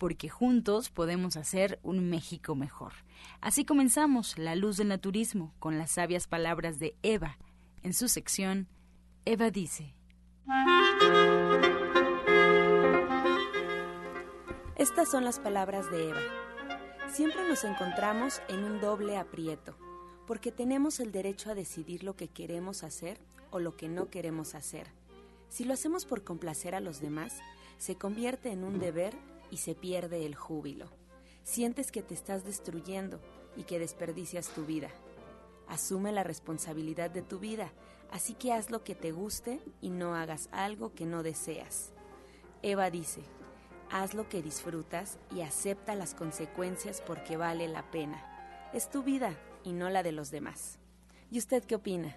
porque juntos podemos hacer un México mejor. Así comenzamos La Luz del Naturismo con las sabias palabras de Eva. En su sección, Eva dice. Estas son las palabras de Eva. Siempre nos encontramos en un doble aprieto, porque tenemos el derecho a decidir lo que queremos hacer o lo que no queremos hacer. Si lo hacemos por complacer a los demás, se convierte en un deber y se pierde el júbilo. Sientes que te estás destruyendo y que desperdicias tu vida. Asume la responsabilidad de tu vida, así que haz lo que te guste y no hagas algo que no deseas. Eva dice, haz lo que disfrutas y acepta las consecuencias porque vale la pena. Es tu vida y no la de los demás. ¿Y usted qué opina?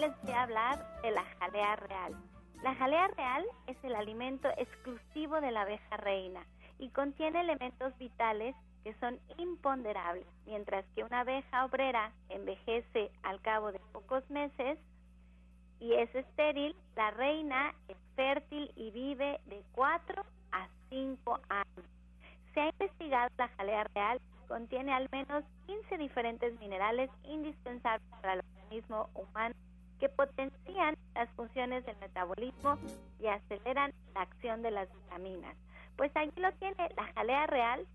Les voy a hablar de la jalea real. La jalea real es el alimento exclusivo de la abeja reina y contiene elementos vitales que son imponderables. Mientras que una abeja obrera envejece al cabo de pocos meses y es estéril, la reina es fértil y vive de 4 a 5 años. Se ha investigado la jalea real contiene al menos 15 diferentes minerales indispensables para el organismo humano que potencian las funciones del metabolismo y aceleran la acción de las vitaminas. Pues aquí lo tiene, la jalea real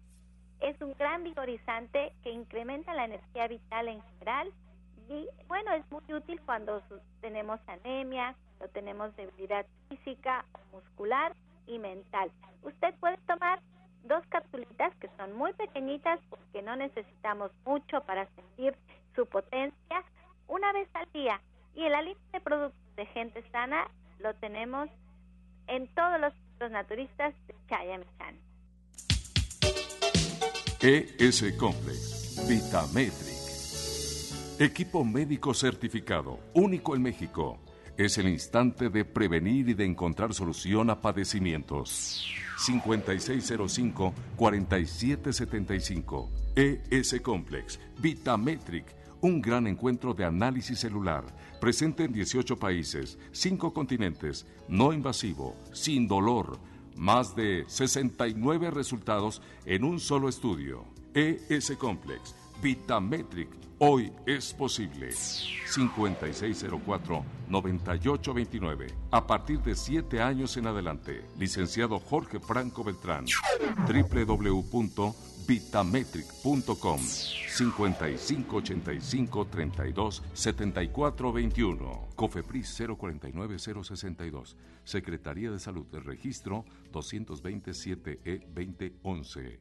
es un gran vigorizante que incrementa la energía vital en general y bueno, es muy útil cuando tenemos anemia, o tenemos debilidad física, muscular y mental. Usted puede tomar dos capsulitas que son muy pequeñitas porque no necesitamos mucho para sentir su potencia una vez al día. Y el aliento de productos de gente sana lo tenemos en todos los centros naturistas de Chayamichán. ES Complex, Vitametric. Equipo médico certificado, único en México. Es el instante de prevenir y de encontrar solución a padecimientos. 5605-4775. ES Complex, Vitametric, un gran encuentro de análisis celular, presente en 18 países, 5 continentes, no invasivo, sin dolor, más de 69 resultados en un solo estudio. ES Complex, Vitametric, hoy es posible. 5604-9829. A partir de 7 años en adelante. Licenciado Jorge Franco Beltrán. www.vitametric.com 5585 32 7421 Cofepris 049062 Secretaría de Salud del Registro 227 E 2011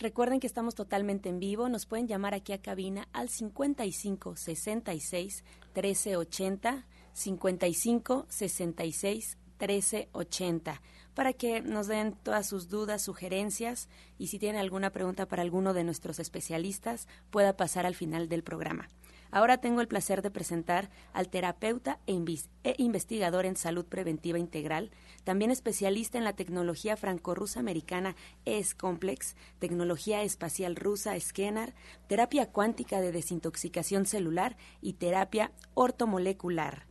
Recuerden que estamos totalmente en vivo. Nos pueden llamar aquí a cabina al 55 66 13 80, 55 66 13 80, para que nos den todas sus dudas, sugerencias y si tienen alguna pregunta para alguno de nuestros especialistas, pueda pasar al final del programa. Ahora tengo el placer de presentar al terapeuta e, e, investigador en salud preventiva integral, también especialista en la tecnología franco-rusa americana ES-Complex, tecnología espacial rusa Scanner, terapia cuántica de desintoxicación celular y terapia ortomolecular.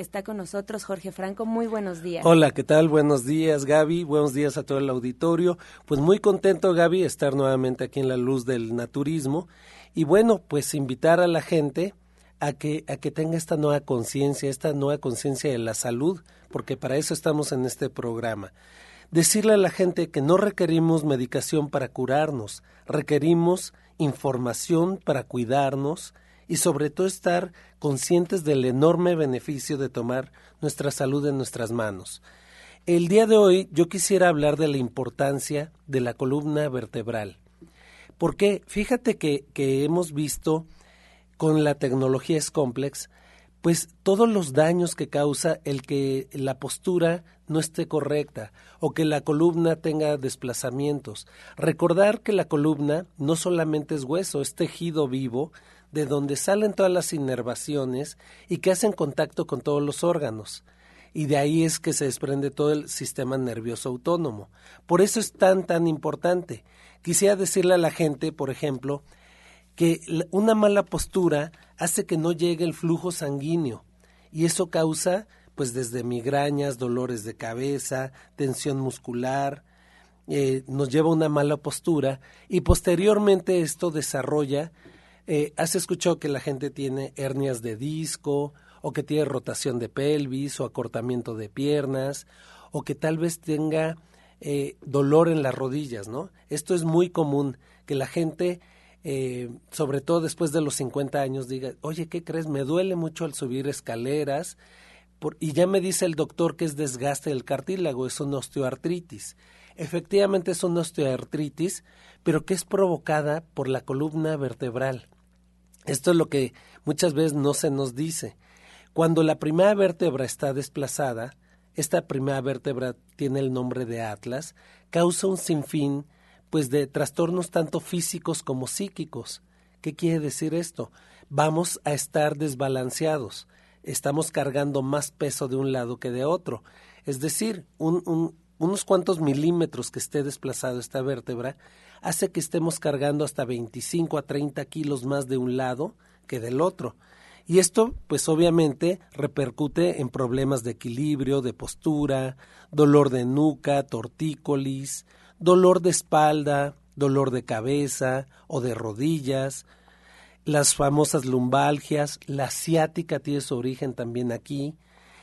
Está con nosotros, Jorge Franco. Muy buenos días. Hola, ¿qué tal? Buenos días, Gaby. Buenos días a todo el auditorio. Pues muy contento, Gaby, estar nuevamente aquí en la luz del naturismo. Y bueno, pues invitar a la gente a que, a que tenga esta nueva conciencia, esta nueva conciencia de la salud, porque para eso estamos en este programa. Decirle a la gente que no requerimos medicación para curarnos, requerimos información para cuidarnos y sobre todo estar conscientes del enorme beneficio de tomar nuestra salud en nuestras manos. El día de hoy yo quisiera hablar de la importancia de la columna vertebral. Porque fíjate que, que hemos visto con la tecnología es complex, pues todos los daños que causa el que la postura no esté correcta o que la columna tenga desplazamientos. Recordar que la columna no solamente es hueso, es tejido vivo de donde salen todas las inervaciones y que hacen contacto con todos los órganos. Y de ahí es que se desprende todo el sistema nervioso autónomo. Por eso es tan, tan importante. Quisiera decirle a la gente, por ejemplo, que una mala postura hace que no llegue el flujo sanguíneo y eso causa pues desde migrañas, dolores de cabeza, tensión muscular, eh, nos lleva a una mala postura y posteriormente esto desarrolla, eh, has escuchado que la gente tiene hernias de disco o que tiene rotación de pelvis o acortamiento de piernas o que tal vez tenga eh, dolor en las rodillas, ¿no? Esto es muy común, que la gente eh, sobre todo después de los 50 años, diga, oye, ¿qué crees? Me duele mucho al subir escaleras y ya me dice el doctor que es desgaste del cartílago, es una osteoartritis. Efectivamente es una osteoartritis, pero que es provocada por la columna vertebral. Esto es lo que muchas veces no se nos dice. Cuando la primera vértebra está desplazada, esta primera vértebra tiene el nombre de Atlas, causa un sinfín pues de trastornos tanto físicos como psíquicos. ¿Qué quiere decir esto? Vamos a estar desbalanceados. Estamos cargando más peso de un lado que de otro. Es decir, unos cuantos milímetros que esté desplazado esta vértebra hace que estemos cargando hasta 25 a 30 kilos más de un lado que del otro. Y esto, pues obviamente, repercute en problemas de equilibrio, de postura, dolor de nuca, tortícolis, dolor de espalda, dolor de cabeza o de rodillas, las famosas lumbalgias, la ciática tiene su origen también aquí,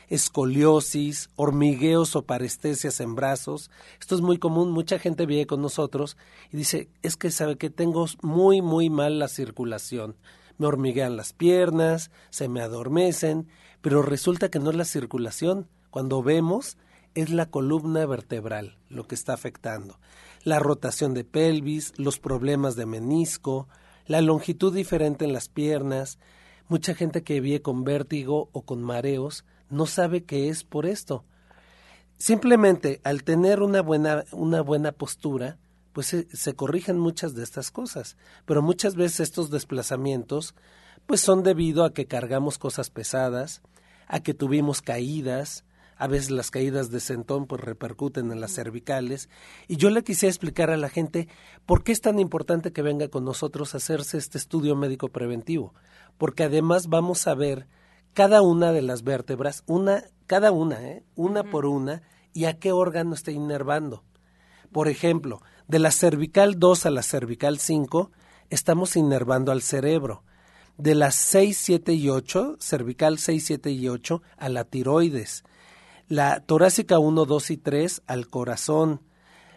escoliosis, hormigueos o parestesias en brazos. Esto es muy común, mucha gente viene con nosotros y dice, es que sabe que tengo muy, muy mal la circulación. Me hormiguean las piernas, se me adormecen, pero resulta que no es la circulación. Cuando vemos, es la columna vertebral lo que está afectando. La rotación de pelvis, los problemas de menisco, la longitud diferente en las piernas. Mucha gente que vive con vértigo o con mareos no sabe qué es por esto. Simplemente al tener una buena, una buena postura, pues se, se, corrigen muchas de estas cosas. Pero muchas veces estos desplazamientos pues son debido a que cargamos cosas pesadas, a que tuvimos caídas, a veces las caídas de sentón pues repercuten en las cervicales y yo le quisiera explicar a la gente por qué es tan importante que venga con nosotros a hacerse este estudio médico preventivo, porque además vamos a ver cada una de las vértebras, una cada una, ¿eh? una por una y a qué órgano está inervando. Por ejemplo, de la cervical 2 a la cervical 5 estamos inervando al cerebro. De las 6, 7 y 8, cervical 6, 7 y 8, a la tiroides la torácica 1, 2 y 3 al corazón,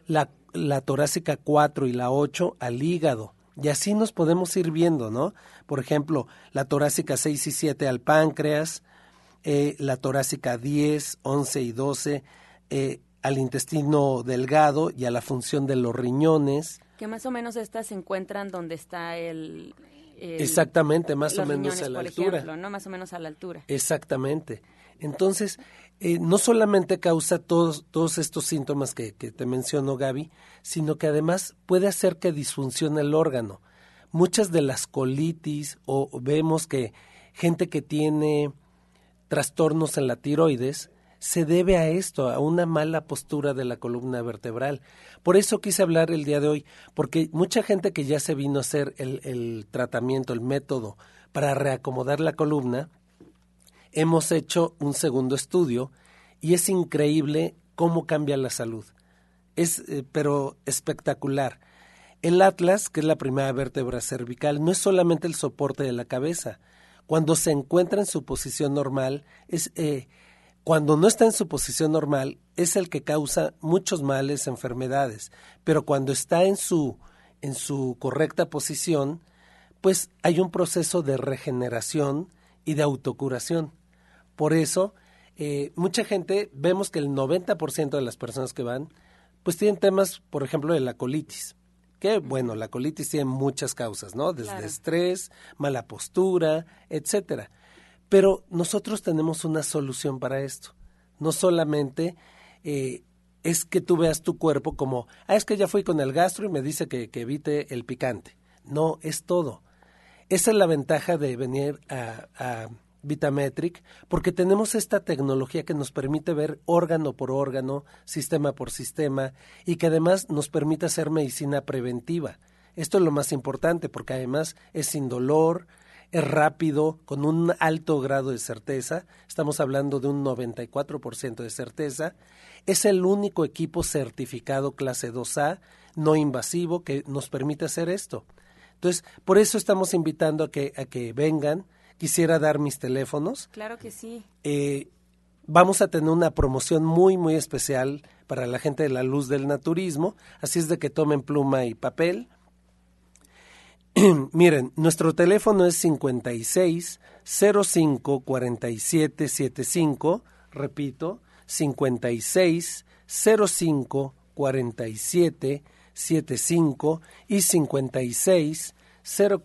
la, la torácica 4 y la 8 al hígado. Y así nos podemos ir viendo, ¿no? Por ejemplo, la torácica 6 y 7 al páncreas, eh, la torácica 10, 11 y 12 eh, al intestino delgado y a la función de los riñones. Que más o menos estas se encuentran donde está el... Exactamente, más o menos a la altura. ¿no? Más o menos a la altura. Exactamente. Entonces, eh, no solamente causa todos, estos síntomas que, te menciono, Gaby, sino que además puede hacer que disfuncione el órgano. Muchas de las colitis o vemos que gente que tiene trastornos en la tiroides se debe a esto, a una mala postura de la columna vertebral. Por eso quise hablar el día de hoy, porque mucha gente que ya se vino a hacer el tratamiento, el método para reacomodar la columna, hemos hecho un segundo estudio y es increíble cómo cambia la salud. Es, eh, pero espectacular. El atlas, que es la primera vértebra cervical, no es solamente el soporte de la cabeza. Cuando se encuentra en su posición normal, es, eh, cuando no está en su posición normal, es el que causa muchos males, enfermedades. Pero cuando está en su, en su correcta posición, pues hay un proceso de regeneración y de autocuración. Por eso, eh, mucha gente, vemos que el 90% de las personas que van, pues tienen temas, por ejemplo, de la colitis que bueno, la colitis tiene muchas causas, ¿no? Desde estrés, mala postura, etcétera. Pero nosotros tenemos una solución para esto. No solamente eh, es que tú veas tu cuerpo como, ah, es que ya fui con el gastro y me dice que, que evite el picante. No, es todo. Esa es la ventaja de venir a Vitametric, porque tenemos esta tecnología que nos permite ver órgano por órgano, sistema por sistema, y que además nos permite hacer medicina preventiva. Esto es lo más importante, porque además es sin dolor, es rápido, con un alto grado de certeza, estamos hablando de un 94% de certeza, es el único equipo certificado clase 2A, no invasivo, que nos permite hacer esto. Entonces, por eso estamos invitando a que, a que vengan, quisiera dar mis teléfonos. Claro que sí. Eh, vamos a tener una promoción muy, muy especial para la gente de la luz del naturismo, así es de que tomen pluma y papel. Miren, nuestro teléfono es 56 05 47 75, repito, 56 05 47 75 y 56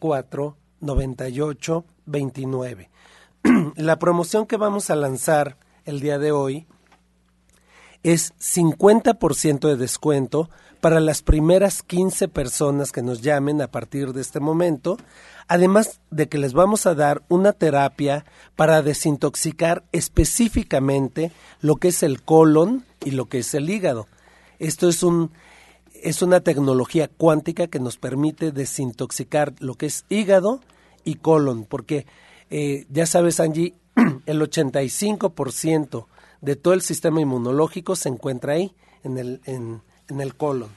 04 98 29. La promoción que vamos a lanzar el día de hoy es 50% de descuento para las primeras 15 personas que nos llamen a partir de este momento, además de que les vamos a dar una terapia para desintoxicar específicamente lo que es el colon y lo que es el hígado. Esto es un es una tecnología cuántica que nos permite desintoxicar lo que es hígado y colon, porque eh, ya sabes, Angie, el 85% de todo el sistema inmunológico se encuentra ahí, en el, en, el colon.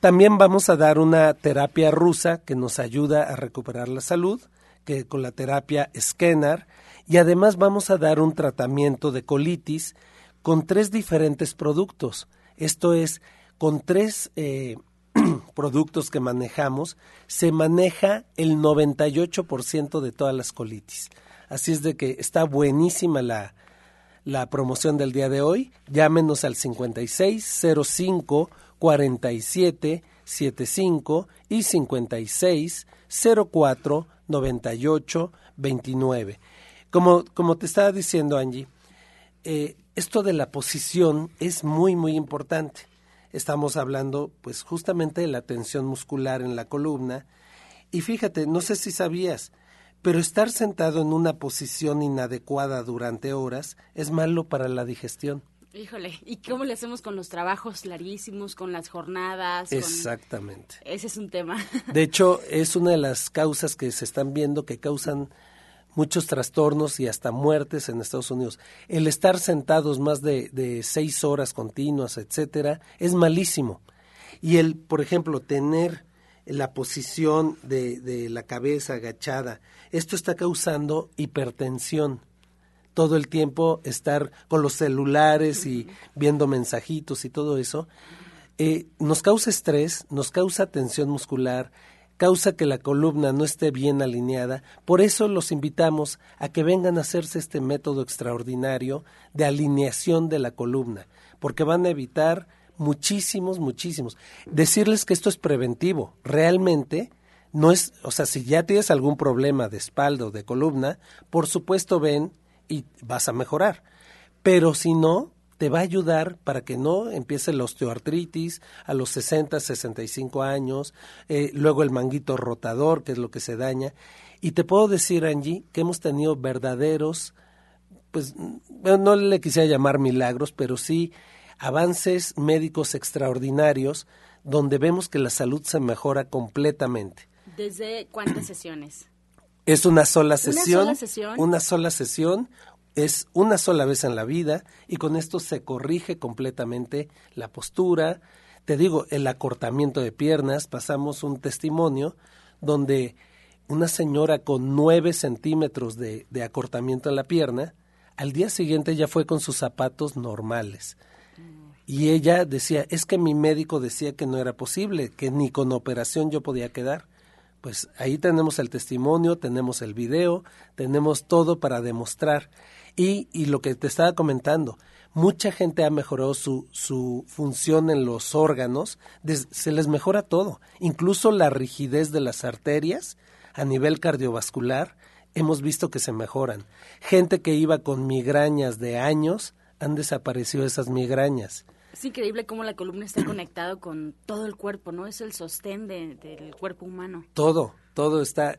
También vamos a dar una terapia rusa que nos ayuda a recuperar la salud, que con la terapia Scanner, y además vamos a dar un tratamiento de colitis con tres diferentes productos. Esto es, con tres eh, productos que manejamos, se maneja el 98% de todas las colitis. Así es de que está buenísima la, la promoción del día de hoy. Llámenos al 56 05 47 75 y 56 04 98 29. Como, como te estaba diciendo Angie, eh, esto de la posición es muy, muy importante estamos hablando pues justamente de la tensión muscular en la columna. Y fíjate, no sé si sabías, pero estar sentado en una posición inadecuada durante horas es malo para la digestión. Híjole, ¿y cómo le hacemos con los trabajos larguísimos, con las jornadas? Exactamente. Ese es un tema. De hecho, es una de las causas que se están viendo que causan muchos trastornos y hasta muertes en Estados Unidos. El estar sentados más de, seis horas continuas, etcétera, es malísimo. Y el, por ejemplo, tener la posición de, de la cabeza agachada, esto está causando hipertensión todo el tiempo estar con los celulares y viendo mensajitos y todo eso, eh, nos causa estrés, nos causa tensión muscular, causa que la columna no esté bien alineada. Por eso los invitamos a que vengan a hacerse este método extraordinario de alineación de la columna, porque van a evitar muchísimos, muchísimos. Decirles que esto es preventivo, realmente no es, o sea, si ya tienes algún problema de espalda o de columna, por supuesto ven y vas a mejorar. Pero si no, te va a ayudar para que no empiece la osteoartritis a los 60, 65 años, eh, luego el manguito rotador, que es lo que se daña. Y te puedo decir, Angie, que hemos tenido verdaderos, pues no le quisiera llamar milagros, pero sí avances médicos extraordinarios donde vemos que la salud se mejora completamente. ¿Desde cuántas sesiones? Es una sola sesión. ¿Una sola sesión? Una sola sesión es una sola vez en la vida y con esto se corrige completamente la postura. Te digo, el acortamiento de piernas, pasamos un testimonio donde una señora con nueve centímetros de, de acortamiento en la pierna, al día siguiente ya fue con sus zapatos normales. Y ella decía, es que mi médico decía que no era posible, que ni con operación yo podía quedar. Pues ahí tenemos el testimonio, tenemos el video, tenemos todo para demostrar. Y, y lo que te estaba comentando, mucha gente ha mejorado su, su función en los órganos, se les mejora todo, incluso la rigidez de las arterias a nivel cardiovascular, hemos visto que se mejoran. Gente que iba con migrañas de años, han desaparecido esas migrañas. Es increíble cómo la columna está conectada con todo el cuerpo, ¿no? Es el sostén del cuerpo humano. Todo, todo está...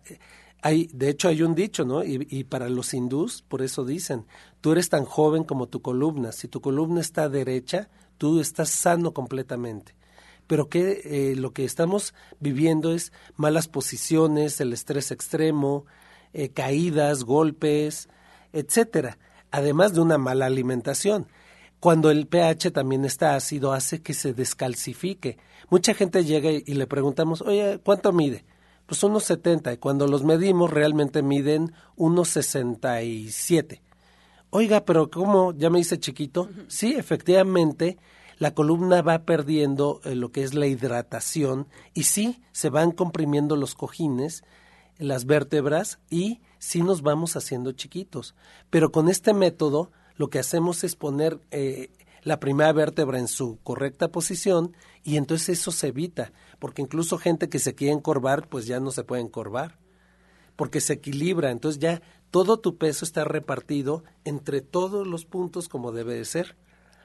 Hay, de hecho, hay un dicho, ¿no? Y, para los hindús, por eso dicen, tú eres tan joven como tu columna. Si tu columna está derecha, tú estás sano completamente. Pero que eh, lo que estamos viviendo es malas posiciones, el estrés extremo, eh, caídas, golpes, etcétera, además de una mala alimentación. Cuando el pH también está ácido, hace que se descalcifique. Mucha gente llega y, le preguntamos, oye, ¿cuánto mide? Pues unos 70, y cuando los medimos realmente miden unos 67. Oiga, pero ¿cómo? ¿Ya me dice chiquito? Sí, efectivamente, la columna va perdiendo eh, lo que es la hidratación y sí, se van comprimiendo los cojines las vértebras y sí nos vamos haciendo chiquitos. Pero con este método lo que hacemos es poner eh, la primera vértebra en su correcta posición y entonces eso se evita, porque incluso gente que se quiere encorvar, pues ya no se puede encorvar, porque se equilibra, entonces ya todo tu peso está repartido entre todos los puntos como debe de ser.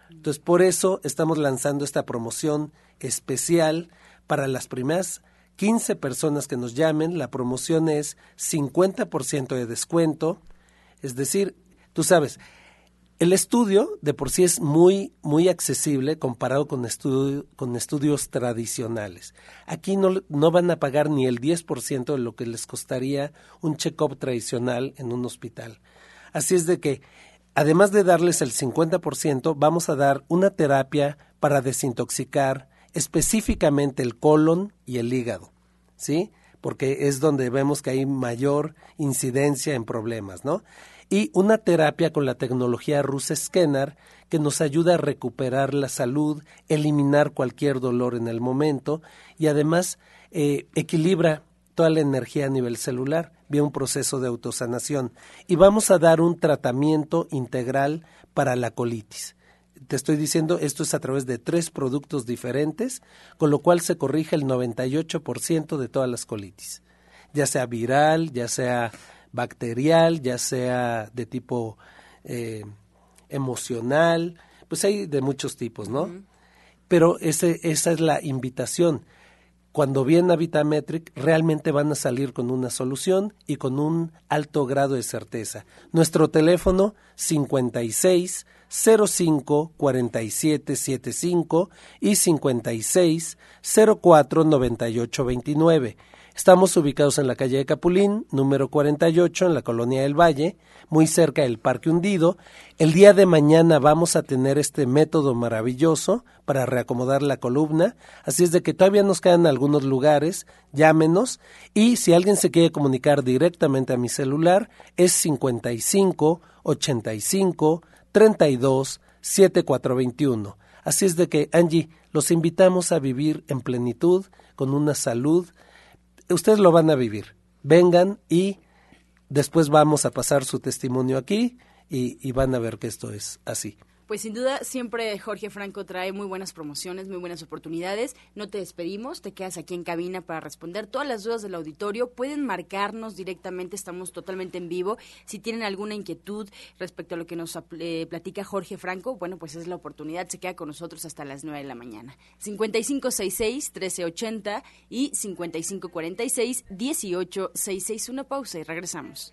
Entonces por eso estamos lanzando esta promoción especial para las primeras 15 personas que nos llamen, la promoción es 50% de descuento, es decir, tú sabes, el estudio de por sí es muy, muy accesible comparado con, con estudios tradicionales. Aquí no, no, van a pagar ni el 10% de lo que les costaría un check-up tradicional en un hospital. Así es de que, además de darles el 50%, vamos a dar una terapia para desintoxicar específicamente el colon y el hígado, ¿sí? Porque es donde vemos que hay mayor incidencia en problemas, ¿no? Y una terapia con la tecnología Rus Scanner que nos ayuda a recuperar la salud, eliminar cualquier dolor en el momento y además eh, equilibra toda la energía a nivel celular vía un proceso de autosanación. Y vamos a dar un tratamiento integral para la colitis te estoy diciendo, esto es a través de tres productos diferentes, con lo cual se corrige el 98% de todas las colitis, ya sea viral, ya sea bacterial, ya sea de tipo eh, emocional, pues hay de muchos tipos, ¿no? Pero ese, esa es la invitación. Cuando viene a Vitametric, realmente van a salir con una solución y con un alto grado de certeza. Nuestro teléfono 56 05 47 75 y 56 04 98 29. Estamos ubicados en la calle de Capulín, número 48, en la colonia del Valle, muy cerca del Parque Hundido. El día de mañana vamos a tener este método maravilloso para reacomodar la columna, así es de que todavía nos quedan algunos lugares, llámenos y si alguien se quiere comunicar directamente a mi celular es 55 85 32 7421. Así es de que, Angie, los invitamos a vivir en plenitud, con una salud. Ustedes lo van a vivir. Vengan y después vamos a pasar su testimonio aquí y, van a ver que esto es así. Pues sin duda, siempre Jorge Franco trae muy buenas promociones, muy buenas oportunidades. No te despedimos, te quedas aquí en cabina para responder todas las dudas del auditorio. Pueden marcarnos directamente, estamos totalmente en vivo. Si tienen alguna inquietud respecto a lo que nos eh, platica Jorge Franco, bueno, pues es la oportunidad. Se queda con nosotros hasta las 9 de la mañana. 5566-1380 y 5546-1866. Una pausa y regresamos.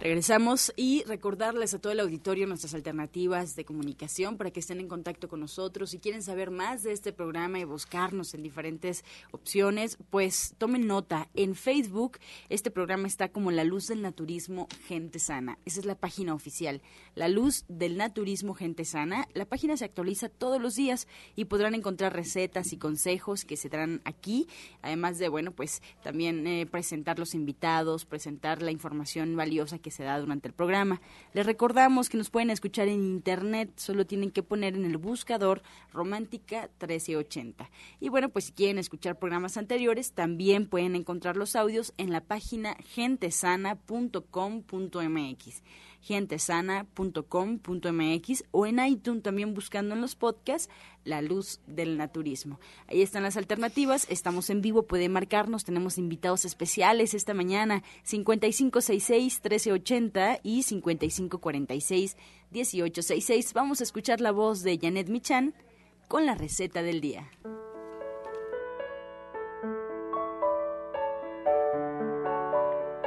Regresamos y recordarles a todo el auditorio nuestras alternativas de comunicación para que estén en contacto con nosotros. Si quieren saber más de este programa y buscarnos en diferentes opciones, pues tomen nota. En Facebook este programa está como La Luz del Naturismo Gente Sana. Esa es la página oficial. La Luz del Naturismo Gente Sana. La página se actualiza todos los días y podrán encontrar recetas y consejos que se darán aquí. Además de, bueno, pues también eh, presentar los invitados, presentar la información valiosa que se da durante el programa. Les recordamos que nos pueden escuchar en internet, solo tienen que poner en el buscador Romántica 1380. Y bueno, pues si quieren escuchar programas anteriores, también pueden encontrar los audios en la página gentesana.com.mx gentesana.com.mx o en iTunes también buscando en los podcasts La Luz del Naturismo. Ahí están las alternativas, estamos en vivo, puede marcarnos, tenemos invitados especiales esta mañana, 5566-1380 y 5546-1866. Vamos a escuchar la voz de Janet Michan con la receta del día.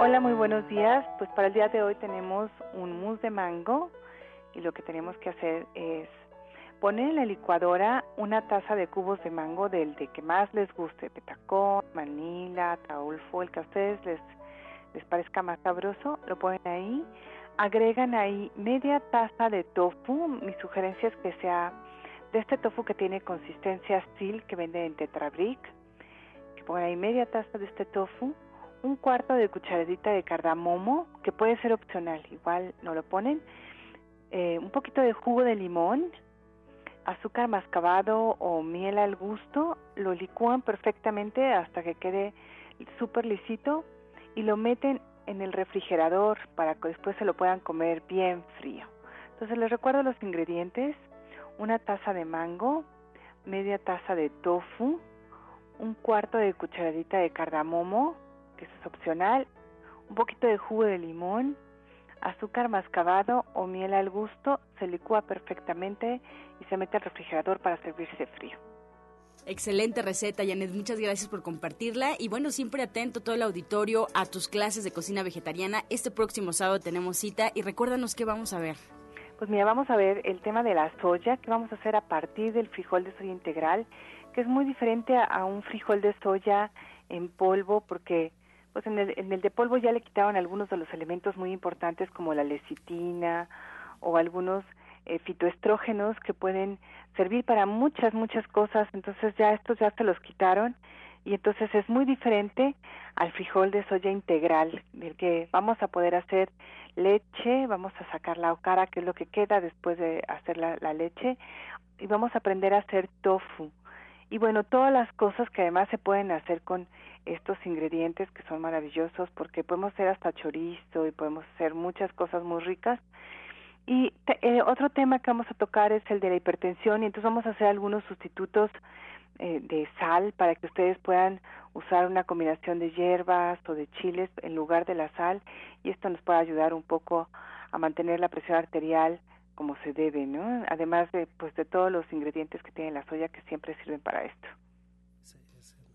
Hola, muy buenos días. Pues para el día de hoy tenemos un mousse de mango y lo que tenemos que hacer es poner en la licuadora una taza de cubos de mango del de que más les guste, petacón, manila, taulfo, el que a ustedes les, les parezca más sabroso, lo ponen ahí. Agregan ahí media taza de tofu. Mi sugerencia es que sea de este tofu que tiene consistencia steel que venden en Tetrabric. Que pongan ahí media taza de este tofu un cuarto de cucharadita de cardamomo, que puede ser opcional, igual no lo ponen, eh, un poquito de jugo de limón, azúcar mascabado o miel al gusto, lo licúan perfectamente hasta que quede súper lisito y lo meten en el refrigerador para que después se lo puedan comer bien frío. Entonces les recuerdo los ingredientes, una taza de mango, media taza de tofu, un cuarto de cucharadita de cardamomo, que es opcional, un poquito de jugo de limón, azúcar mascabado o miel al gusto, se licúa perfectamente y se mete al refrigerador para servirse frío. Excelente receta, Janet. Muchas gracias por compartirla. Y bueno, siempre atento todo el auditorio a tus clases de cocina vegetariana. Este próximo sábado tenemos cita y recuérdanos qué vamos a ver. Pues mira, vamos a ver el tema de la soya, que vamos a hacer a partir del frijol de soya integral, que es muy diferente a un frijol de soya en polvo porque pues en el, en el de polvo ya le quitaban algunos de los elementos muy importantes como la lecitina o algunos eh, fitoestrógenos que pueden servir para muchas, muchas cosas. Entonces ya estos ya se los quitaron y entonces es muy diferente al frijol de soya integral, del que vamos a poder hacer leche, vamos a sacar la ocara, que es lo que queda después de hacer la leche, y vamos a aprender a hacer tofu. Y bueno, todas las cosas que además se pueden hacer con estos ingredientes que son maravillosos porque podemos hacer hasta chorizo y podemos hacer muchas cosas muy ricas. Y eh, otro tema que vamos a tocar es el de la hipertensión y entonces vamos a hacer algunos sustitutos eh, de sal para que ustedes puedan usar una combinación de hierbas o de chiles en lugar de la sal y esto nos puede ayudar un poco a mantener la presión arterial como se debe, ¿no? Además de pues de todos los ingredientes que tiene la soya que siempre sirven para esto.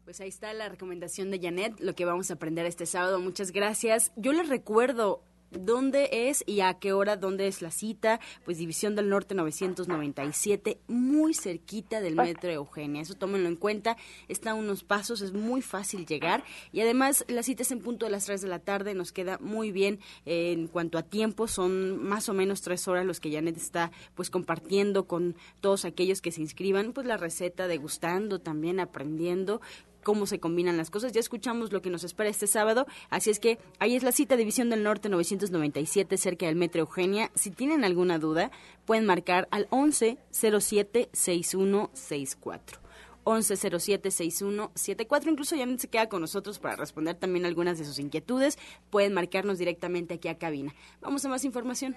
Pues ahí está la recomendación de Janet, lo que vamos a aprender este sábado. Muchas gracias. Yo les recuerdo ¿Dónde es y a qué hora? ¿Dónde es la cita? Pues División del Norte 997, muy cerquita del Metro Eugenia. Eso tómenlo en cuenta. Está a unos pasos, es muy fácil llegar. Y además, la cita es en punto de las 3 de la tarde. Nos queda muy bien eh, en cuanto a tiempo. Son más o menos tres horas los que Janet está pues compartiendo con todos aquellos que se inscriban. Pues la receta, degustando, también aprendiendo cómo se combinan las cosas. Ya escuchamos lo que nos espera este sábado, así es que ahí es la cita División del Norte 997 cerca del Metro Eugenia. Si tienen alguna duda, pueden marcar al 11 07 6164. 1107-6174. Incluso ya se queda con nosotros para responder también algunas de sus inquietudes. Pueden marcarnos directamente aquí a cabina. Vamos a más información.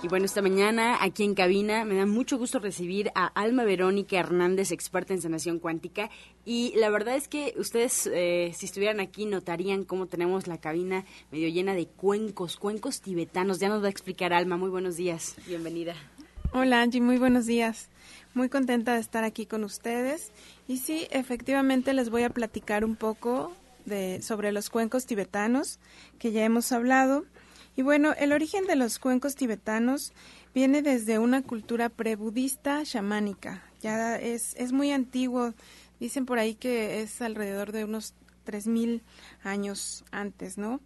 Y bueno, esta mañana aquí en cabina me da mucho gusto recibir a Alma Verónica Hernández, experta en sanación cuántica. Y la verdad es que ustedes, eh, si estuvieran aquí, notarían cómo tenemos la cabina medio llena de cuencos, cuencos tibetanos. Ya nos va a explicar Alma. Muy buenos días. Bienvenida. Hola Angie, muy buenos días. Muy contenta de estar aquí con ustedes. Y sí, efectivamente les voy a platicar un poco de, sobre los cuencos tibetanos que ya hemos hablado. Y bueno, el origen de los cuencos tibetanos viene desde una cultura prebudista chamánica. Ya es, es muy antiguo. Dicen por ahí que es alrededor de unos 3.000 años antes, ¿no?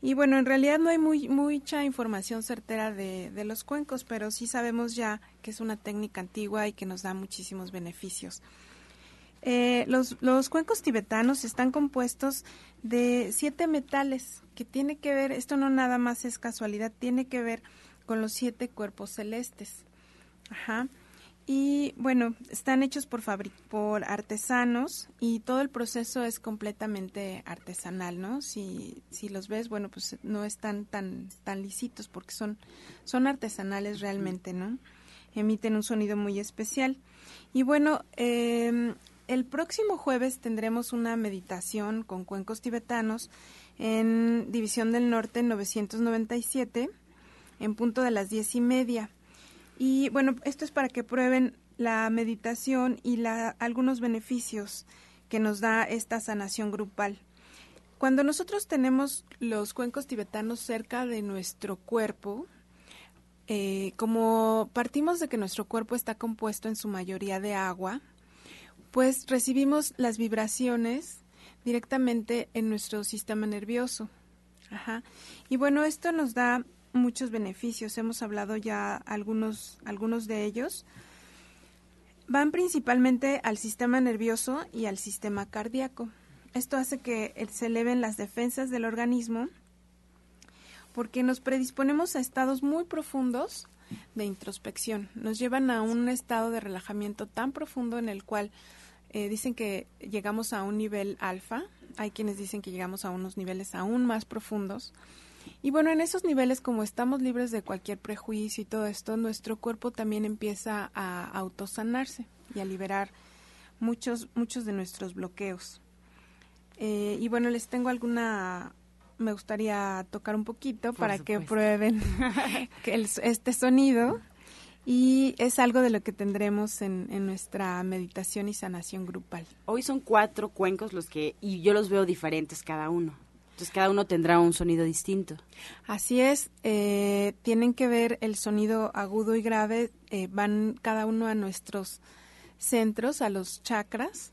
Y bueno, en realidad no hay muy, mucha información certera de, de los cuencos, pero sí sabemos ya que es una técnica antigua y que nos da muchísimos beneficios. Eh, los, los, cuencos tibetanos están compuestos de siete metales que tiene que ver, esto no nada más es casualidad, tiene que ver con los siete cuerpos celestes. Ajá. Y bueno, están hechos por, por artesanos y todo el proceso es completamente artesanal, ¿no? Si, si los ves, bueno, pues no están tan, tan lisitos porque son, son artesanales realmente, ¿no? Emiten un sonido muy especial. Y bueno, eh, el próximo jueves tendremos una meditación con cuencos tibetanos en División del Norte 997 en punto de las diez y media. Y bueno, esto es para que prueben la meditación y la, algunos beneficios que nos da esta sanación grupal. Cuando nosotros tenemos los cuencos tibetanos cerca de nuestro cuerpo, eh, como partimos de que nuestro cuerpo está compuesto en su mayoría de agua, pues recibimos las vibraciones directamente en nuestro sistema nervioso. Ajá. Y bueno, esto nos da muchos beneficios. Hemos hablado ya algunos, algunos de ellos. Van principalmente al sistema nervioso y al sistema cardíaco. Esto hace que se eleven las defensas del organismo porque nos predisponemos a estados muy profundos de introspección. Nos llevan a un estado de relajamiento tan profundo en el cual eh, dicen que llegamos a un nivel alfa, hay quienes dicen que llegamos a unos niveles aún más profundos. Y bueno, en esos niveles, como estamos libres de cualquier prejuicio y todo esto, nuestro cuerpo también empieza a autosanarse y a liberar muchos, muchos de nuestros bloqueos. Eh, y bueno, les tengo alguna, me gustaría tocar un poquito para que prueben este sonido y es algo de lo que tendremos en, nuestra meditación y sanación grupal. Hoy son cuatro cuencos los que, y yo los veo diferentes cada uno. Entonces cada uno tendrá un sonido distinto. Así es, eh, tienen que ver el sonido agudo y grave, eh, van cada uno a nuestros centros, a los chakras,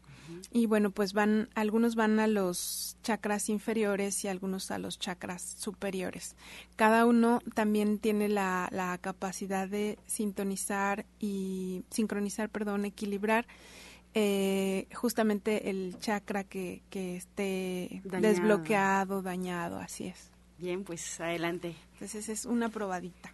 y bueno, pues van, algunos van a los chakras inferiores y algunos a los chakras superiores. Cada uno también tiene la, la capacidad de sintonizar y sincronizar, perdón, equilibrar eh, justamente el chakra que, que esté desbloqueado, dañado, así es. Bien, pues adelante. Entonces es una probadita.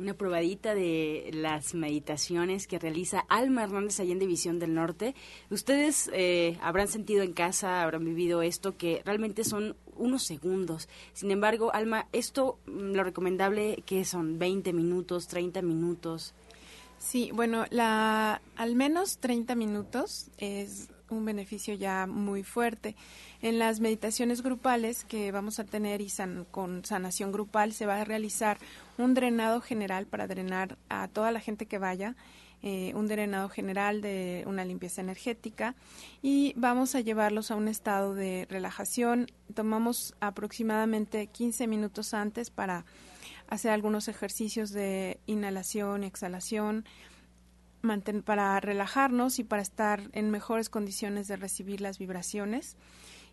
Una probadita de las meditaciones que realiza Alma Hernández allá en División del Norte. Ustedes eh, habrán sentido en casa, habrán vivido esto, que realmente son unos segundos. Sin embargo, Alma, esto mm, lo recomendable que son 20 minutos, 30 minutos. Sí, bueno, la, al menos 30 minutos es un beneficio ya muy fuerte. En las meditaciones grupales que vamos a tener y con sanación grupal se va a realizar un drenado general para drenar a toda la gente que vaya, eh, un drenado general de una limpieza energética y vamos a llevarlos a un estado de relajación. Tomamos aproximadamente 15 minutos antes para hacer algunos ejercicios de inhalación, exhalación, para relajarnos y para estar en mejores condiciones de recibir las vibraciones.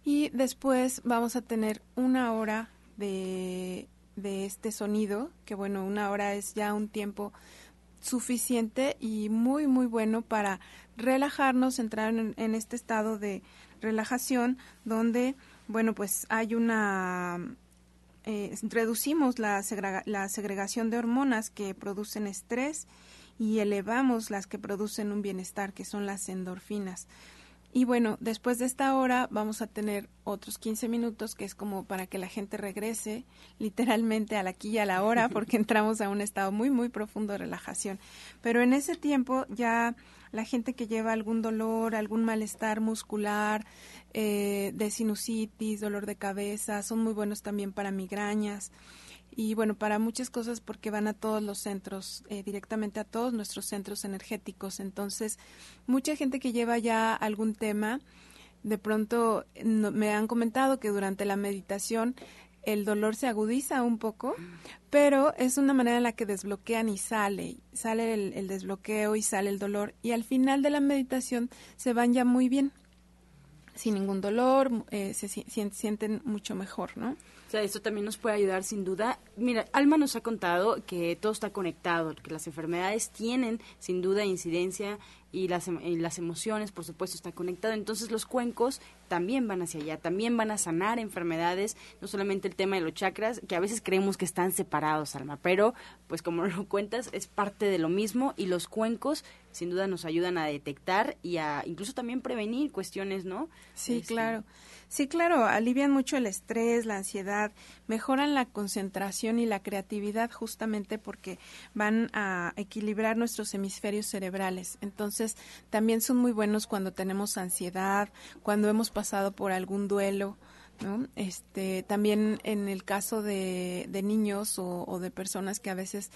Y después vamos a tener una hora de, de este sonido, que bueno, una hora es ya un tiempo suficiente y muy, muy bueno para relajarnos, entrar en, este estado de relajación donde, bueno, pues hay una... Eh, reducimos la, la segregación de hormonas que producen estrés y elevamos las que producen un bienestar, que son las endorfinas. Y bueno, después de esta hora vamos a tener otros 15 minutos, que es como para que la gente regrese literalmente a la aquí y a la hora, porque entramos a un estado muy, muy profundo de relajación. Pero en ese tiempo ya la gente que lleva algún dolor, algún malestar muscular, eh, de sinusitis, dolor de cabeza, son muy buenos también para migrañas y bueno, para muchas cosas porque van a todos los centros, eh, directamente a todos nuestros centros energéticos. Entonces, mucha gente que lleva ya algún tema, de pronto me han comentado que durante la meditación el dolor se agudiza un poco, pero es una manera en la que desbloquean y sale, sale el, el desbloqueo y sale el dolor y al final de la meditación se van ya muy bien, sin ningún dolor, eh, se sienten mucho mejor, ¿no? O sea, esto también nos puede ayudar sin duda. Mira, Alma nos ha contado que todo está conectado, que las enfermedades tienen sin duda incidencia y las, em, y las emociones, por supuesto, están conectadas. Entonces los cuencos también van hacia allá, también van a sanar enfermedades, no solamente el tema de los chakras, que a veces creemos que están separados, Alma, pero pues como lo cuentas, es parte de lo mismo y los cuencos sin duda nos ayudan a detectar y a incluso también prevenir cuestiones, ¿no? Sí, este, claro. Sí, claro, alivian mucho el estrés, la ansiedad, mejoran la concentración y la creatividad justamente porque van a equilibrar nuestros hemisferios cerebrales. Entonces, también son muy buenos cuando tenemos ansiedad, cuando hemos pasado por algún duelo. ¿No? Este, también en el caso de, de niños o, o de personas que a veces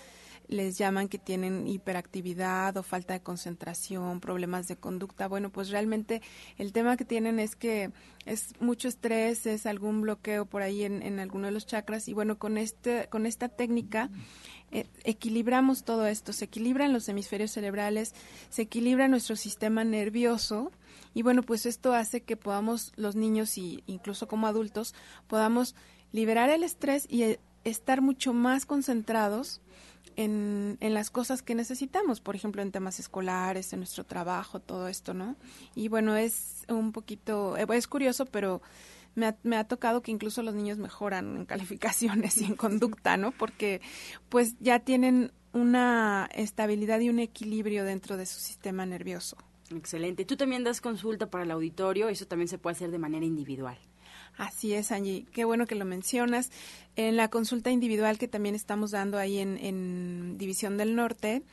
les llaman que tienen hiperactividad o falta de concentración, problemas de conducta. Bueno, pues realmente el tema que tienen es que es mucho estrés, es algún bloqueo por ahí en, en alguno de los chakras. Y bueno, con, este, con esta técnica eh, equilibramos todo esto, se equilibran los hemisferios cerebrales, se equilibra nuestro sistema nervioso. Y bueno, pues esto hace que podamos los niños y incluso como adultos podamos liberar el estrés y eh, estar mucho más concentrados en, en, las cosas que necesitamos, por ejemplo, en temas escolares, en nuestro trabajo, todo esto, ¿no? Y bueno, es un poquito, eh, es curioso, pero me ha, tocado que incluso los niños mejoran en calificaciones y en conducta, ¿no? Porque pues ya tienen una estabilidad y un equilibrio dentro de su sistema nervioso. Excelente. Tú también das consulta para el auditorio, eso también se puede hacer de manera individual. Así es, Angie. Qué bueno que lo mencionas. En la consulta individual que también estamos dando ahí en, División del Norte,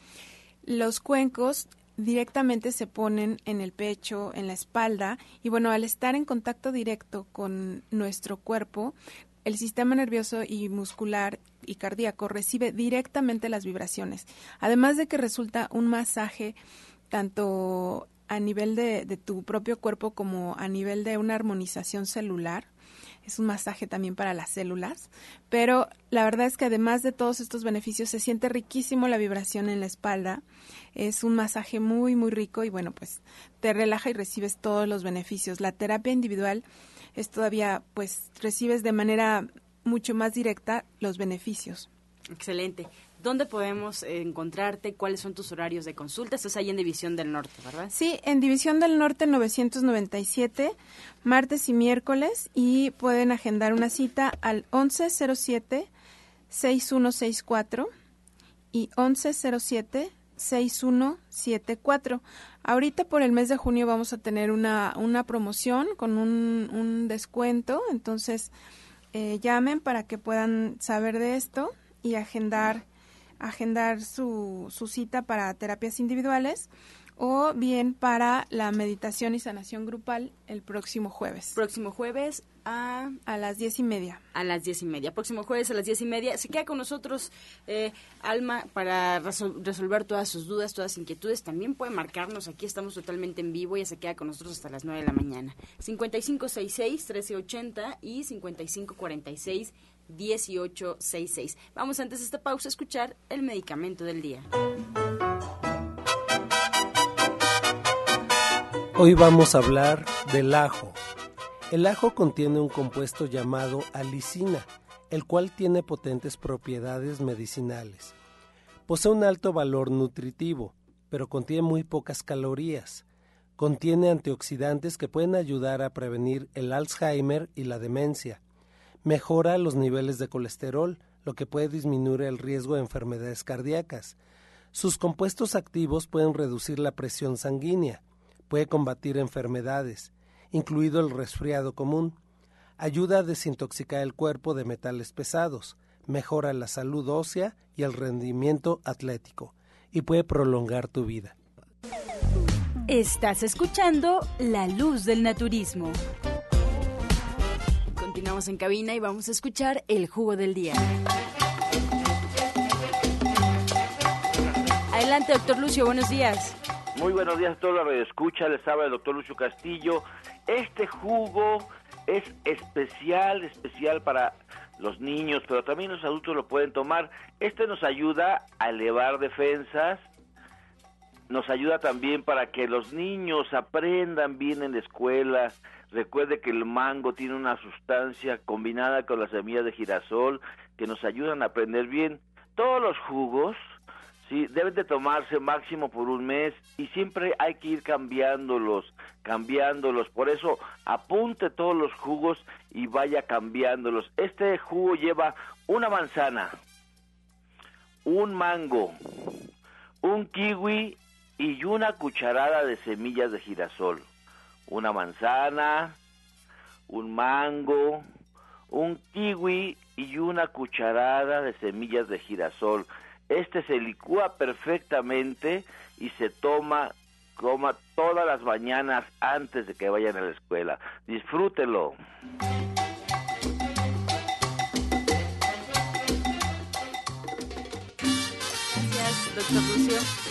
los cuencos directamente se ponen en el pecho, en la espalda, y bueno, al estar en contacto directo con nuestro cuerpo, el sistema nervioso y muscular y cardíaco recibe directamente las vibraciones. Además de que resulta un masaje tanto a nivel de, de, tu propio cuerpo como a nivel de una armonización celular. Es un masaje también para las células, pero la verdad es que además de todos estos beneficios se siente riquísimo la vibración en la espalda. Es un masaje muy, muy rico y bueno, pues te relaja y recibes todos los beneficios. La terapia individual es todavía, pues recibes de manera mucho más directa los beneficios. Excelente. ¿Dónde podemos encontrarte? ¿Cuáles son tus horarios de consulta? Estás ahí en División del Norte, ¿verdad? Sí, en División del Norte 997, martes y miércoles, y pueden agendar una cita al 1107-6164 y 1107 6174. Ahorita por el mes de junio vamos a tener una, una promoción con un, un descuento, entonces eh, llamen para que puedan saber de esto y agendar, agendar su, su cita para terapias individuales o bien para la meditación y sanación grupal el próximo jueves. Próximo jueves a... A las diez y media. A las diez y media. Próximo jueves a las diez y media. Se queda con nosotros eh, Alma para resolver todas sus dudas, todas sus inquietudes. También puede marcarnos. Aquí estamos totalmente en vivo y se queda con nosotros hasta las nueve de la mañana. 5566-1380 y 5546 1866. Vamos antes de esta pausa a escuchar el medicamento del día. Hoy vamos a hablar del ajo. El ajo contiene un compuesto llamado alicina, el cual tiene potentes propiedades medicinales. Posee un alto valor nutritivo, pero contiene muy pocas calorías. Contiene antioxidantes que pueden ayudar a prevenir el Alzheimer y la demencia. Mejora los niveles de colesterol, lo que puede disminuir el riesgo de enfermedades cardíacas. Sus compuestos activos pueden reducir la presión sanguínea, Puede combatir enfermedades, incluido el resfriado común. Ayuda a desintoxicar el cuerpo de metales pesados, mejora la salud ósea y el rendimiento atlético, y puede prolongar tu vida. Estás escuchando La Luz del Naturismo. Continuamos en cabina y vamos a escuchar el jugo del día. Adelante, doctor Lucio, buenos días. Muy buenos días a todos los que escucha, les habla el doctor Lucio Castillo. Este jugo es especial, especial para los niños, pero también los adultos lo pueden tomar. Este nos ayuda a elevar defensas, nos ayuda también para que los niños aprendan bien en la escuela. Recuerde que el mango tiene una sustancia combinada con las semillas de girasol que nos ayudan a aprender bien. Todos los jugos Sí, deben de tomarse máximo por un mes y siempre hay que ir cambiándolos, cambiándolos. Por eso apunte todos los jugos y vaya cambiándolos. Este jugo lleva una manzana, un mango, un kiwi y una cucharada de semillas de girasol. Una manzana, un mango, un kiwi y una cucharada de semillas de girasol este se licúa perfectamente y se toma coma todas las mañanas antes de que vayan a la escuela. Disfrútelo. Gracias, doctor Lucio.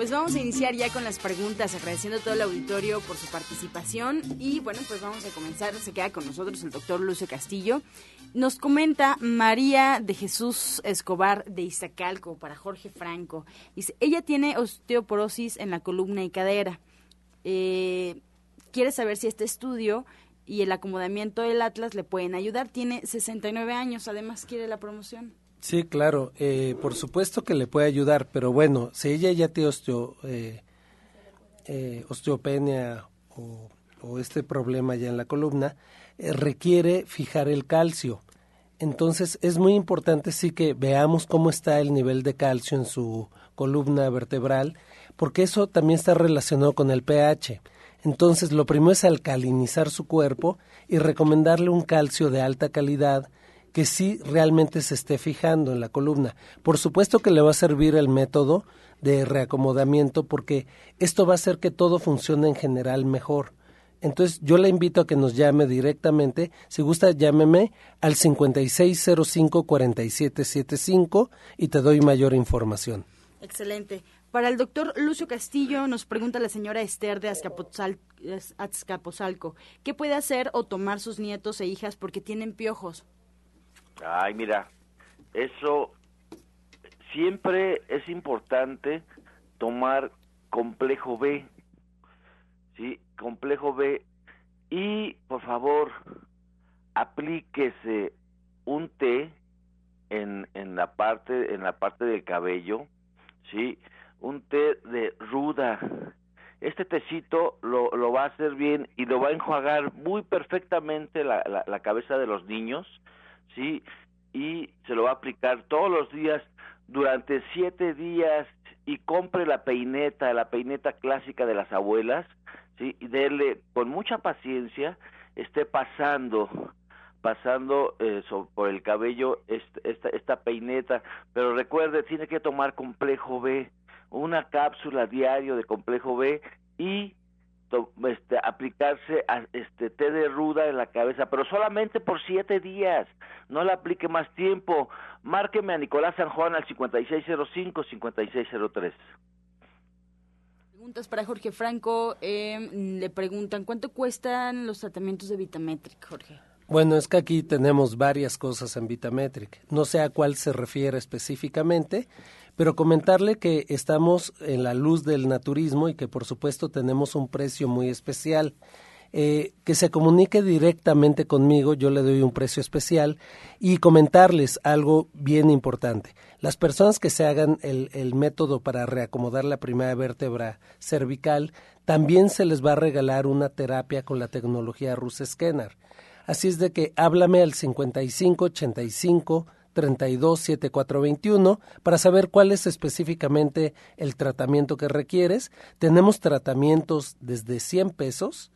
Pues vamos a iniciar ya con las preguntas, agradeciendo a todo el auditorio por su participación. Y bueno, pues vamos a comenzar. Se queda con nosotros el doctor Lucio Castillo. Nos comenta María de Jesús Escobar de Izacalco para Jorge Franco. Dice, ella tiene osteoporosis en la columna y cadera. Eh, quiere saber si este estudio y el acomodamiento del Atlas le pueden ayudar. Tiene 69 años, además quiere la promoción. Sí, claro, eh, por supuesto que le puede ayudar, pero bueno, si ella ya tiene osteo, eh, eh, osteopenia o, este problema ya en la columna, requiere fijar el calcio. Entonces es muy importante sí que veamos cómo está el nivel de calcio en su columna vertebral, porque eso también está relacionado con el pH. Entonces lo primero es alcalinizar su cuerpo y recomendarle un calcio de alta calidad, que sí realmente se esté fijando en la columna. Por supuesto que le va a servir el método de reacomodamiento porque esto va a hacer que todo funcione en general mejor. Entonces yo le invito a que nos llame directamente. Si gusta, llámeme al 5605-4775 y te doy mayor información. Excelente. Para el doctor Lucio Castillo nos pregunta la señora Esther de Azcapotzalco, ¿qué puede hacer o tomar sus nietos e hijas porque tienen piojos? Ay, mira, eso siempre es importante tomar complejo B, ¿sí? Complejo B y por favor aplíquese un té en, en la parte en la parte del cabello, ¿sí? Un té de ruda. Este tecito lo, lo va a hacer bien y lo va a enjuagar muy perfectamente la, la, la cabeza de los niños ¿sí? Y se lo va a aplicar todos los días durante siete días y compre la peineta, la peineta clásica de las abuelas, ¿sí? y déle con mucha paciencia, esté pasando pasando eh, por el cabello esta, esta peineta, pero recuerde, tiene que tomar complejo B, una cápsula diario de complejo B y este, aplicarse a, este té de ruda en la cabeza, pero solamente por siete días. No la aplique más tiempo. Márqueme a Nicolás San Juan al 5605-5603. Preguntas para Jorge Franco. Eh, le preguntan, ¿cuánto cuestan los tratamientos de Vitametric, Jorge? Bueno, es que aquí tenemos varias cosas en Vitametric. No sé a cuál se refiere específicamente, pero comentarle que estamos en la luz del naturismo y que por supuesto tenemos un precio muy especial. Eh, que se comunique directamente conmigo, yo le doy un precio especial y comentarles algo bien importante. Las personas que se hagan el, el método para reacomodar la primera vértebra cervical, también se les va a regalar una terapia con la tecnología Rus Scanner. Así es de que háblame al 5585 327421 para saber cuál es específicamente el tratamiento que requieres. Tenemos tratamientos desde 100 pesos,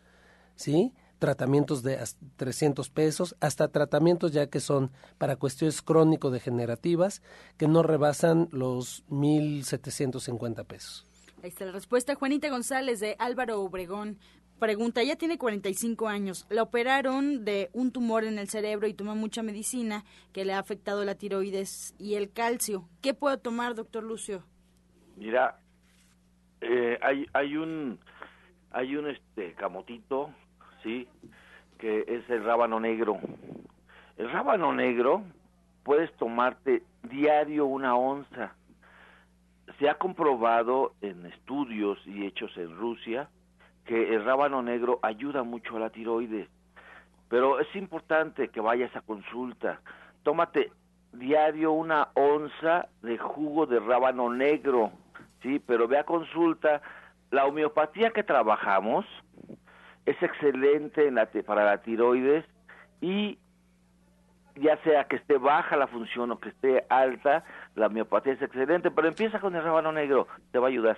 ¿sí? tratamientos de 300 pesos, hasta tratamientos ya que son para cuestiones crónico-degenerativas que no rebasan los 1.750 pesos. Ahí está la respuesta. Juanita González de Álvaro Obregón pregunta, ella tiene 45 años, la operaron de un tumor en el cerebro y toma mucha medicina que le ha afectado la tiroides y el calcio. ¿Qué puedo tomar, doctor Lucio? Mira, eh, hay, hay un hay un este camotito, sí, que es el rábano negro. El rábano negro puedes tomarte diario una onza. Se ha comprobado en estudios y hechos en Rusia que el rábano negro ayuda mucho a la tiroides. Pero es importante que vayas a consulta. Tómate diario una onza de jugo de rábano negro, sí, pero ve a consulta. La homeopatía que trabajamos es excelente para la tiroides y ya sea que esté baja la función o que esté alta, la homeopatía es excelente, pero empieza con el rábano negro, te va a ayudar.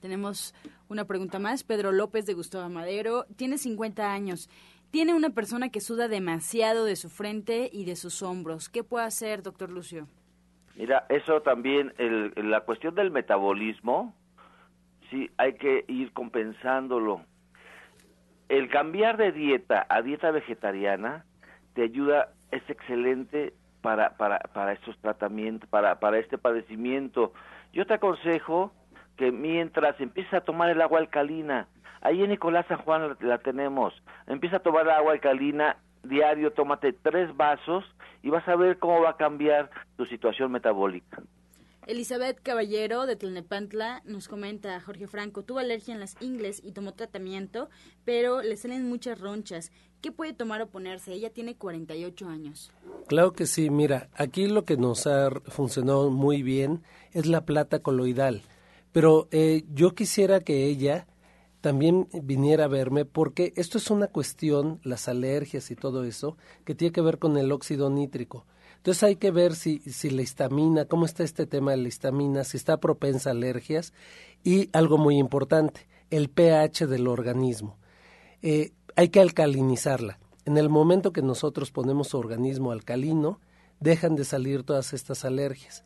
Tenemos una pregunta más. Pedro López de Gustavo Madero tiene 50 años. Tiene una persona que suda demasiado de su frente y de sus hombros. ¿Qué puede hacer, doctor Lucio? Mira, eso también, el, la cuestión del metabolismo, sí, hay que ir compensándolo. El cambiar de dieta a dieta vegetariana te ayuda, es excelente para, para, para estos tratamientos, para, para este padecimiento. Yo te aconsejo que mientras empieza a tomar el agua alcalina, ahí en Nicolás San Juan la, tenemos, empieza a tomar agua alcalina diario, tómate tres vasos y vas a ver cómo va a cambiar tu situación metabólica. Elizabeth Caballero de Tlalnepantla nos comenta, Jorge Franco, tuvo alergia en las ingles y tomó tratamiento, pero le salen muchas ronchas. ¿Qué puede tomar o ponerse? Ella tiene 48 años. Claro que sí, mira, aquí lo que nos ha funcionado muy bien es la plata coloidal. Pero eh, yo quisiera que ella también viniera a verme porque esto es una cuestión, las alergias y todo eso, que tiene que ver con el óxido nítrico. Entonces hay que ver si, si la histamina, cómo está este tema de la histamina, si está propensa a alergias y algo muy importante, el pH del organismo. Eh, hay que alcalinizarla. En el momento que nosotros ponemos organismo alcalino, dejan de salir todas estas alergias.